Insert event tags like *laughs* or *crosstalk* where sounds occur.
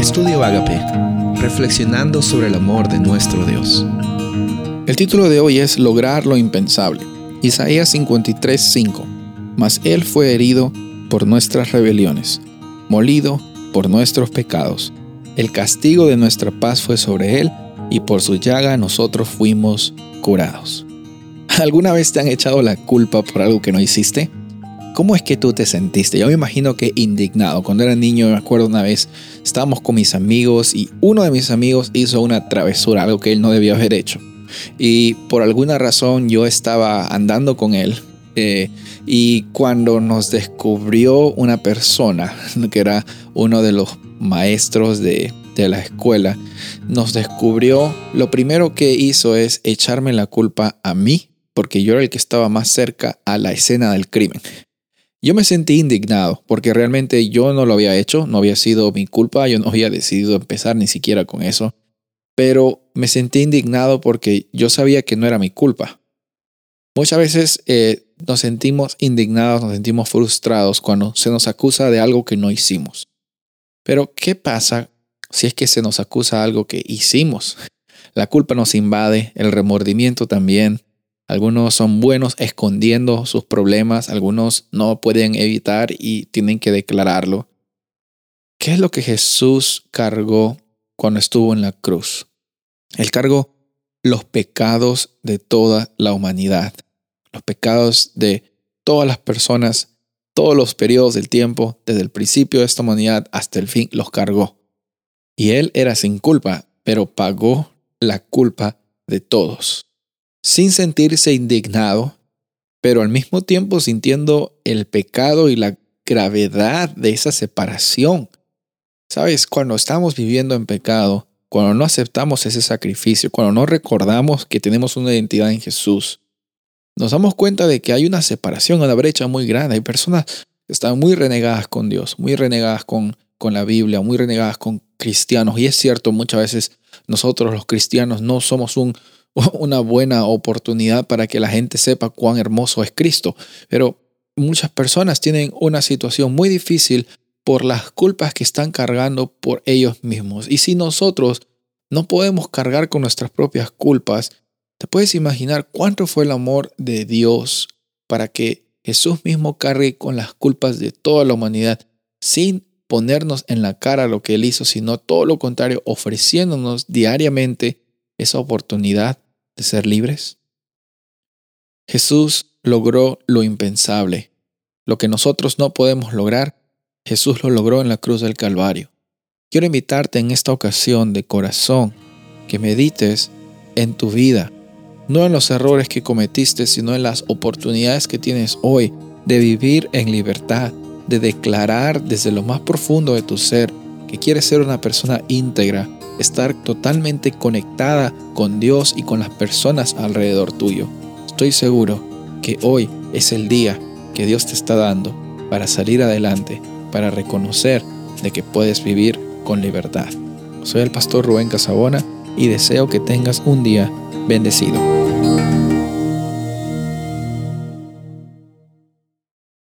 Estudio Agape, reflexionando sobre el amor de nuestro Dios. El título de hoy es Lograr lo impensable. Isaías 53:5. Mas Él fue herido por nuestras rebeliones, molido por nuestros pecados. El castigo de nuestra paz fue sobre Él, y por su llaga nosotros fuimos curados. ¿Alguna vez te han echado la culpa por algo que no hiciste? ¿Cómo es que tú te sentiste? Yo me imagino que indignado. Cuando era niño, me acuerdo una vez, estábamos con mis amigos y uno de mis amigos hizo una travesura, algo que él no debía haber hecho. Y por alguna razón yo estaba andando con él. Eh, y cuando nos descubrió una persona, *laughs* que era uno de los maestros de, de la escuela, nos descubrió, lo primero que hizo es echarme la culpa a mí, porque yo era el que estaba más cerca a la escena del crimen. Yo me sentí indignado porque realmente yo no lo había hecho, no había sido mi culpa, yo no había decidido empezar ni siquiera con eso, pero me sentí indignado porque yo sabía que no era mi culpa. Muchas veces eh, nos sentimos indignados, nos sentimos frustrados cuando se nos acusa de algo que no hicimos. Pero, ¿qué pasa si es que se nos acusa algo que hicimos? La culpa nos invade, el remordimiento también, algunos son buenos escondiendo sus problemas, algunos no pueden evitar y tienen que declararlo. ¿Qué es lo que Jesús cargó cuando estuvo en la cruz? Él cargó los pecados de toda la humanidad, los pecados de todas las personas, todos los periodos del tiempo, desde el principio de esta humanidad hasta el fin, los cargó. Y Él era sin culpa, pero pagó la culpa de todos sin sentirse indignado, pero al mismo tiempo sintiendo el pecado y la gravedad de esa separación. Sabes, cuando estamos viviendo en pecado, cuando no aceptamos ese sacrificio, cuando no recordamos que tenemos una identidad en Jesús, nos damos cuenta de que hay una separación, una brecha muy grande. Hay personas que están muy renegadas con Dios, muy renegadas con, con la Biblia, muy renegadas con cristianos. Y es cierto, muchas veces nosotros los cristianos no somos un, *laughs* una buena oportunidad para que la gente sepa cuán hermoso es Cristo. Pero muchas personas tienen una situación muy difícil por las culpas que están cargando por ellos mismos. Y si nosotros no podemos cargar con nuestras propias culpas, te puedes imaginar cuánto fue el amor de Dios para que Jesús mismo cargue con las culpas de toda la humanidad sin ponernos en la cara lo que Él hizo, sino todo lo contrario, ofreciéndonos diariamente esa oportunidad de ser libres? Jesús logró lo impensable. Lo que nosotros no podemos lograr, Jesús lo logró en la cruz del Calvario. Quiero invitarte en esta ocasión de corazón que medites en tu vida, no en los errores que cometiste, sino en las oportunidades que tienes hoy de vivir en libertad, de declarar desde lo más profundo de tu ser que quieres ser una persona íntegra, estar totalmente conectada con Dios y con las personas alrededor tuyo. Estoy seguro que hoy es el día que Dios te está dando para salir adelante, para reconocer de que puedes vivir con libertad. Soy el pastor Rubén Casabona y deseo que tengas un día bendecido.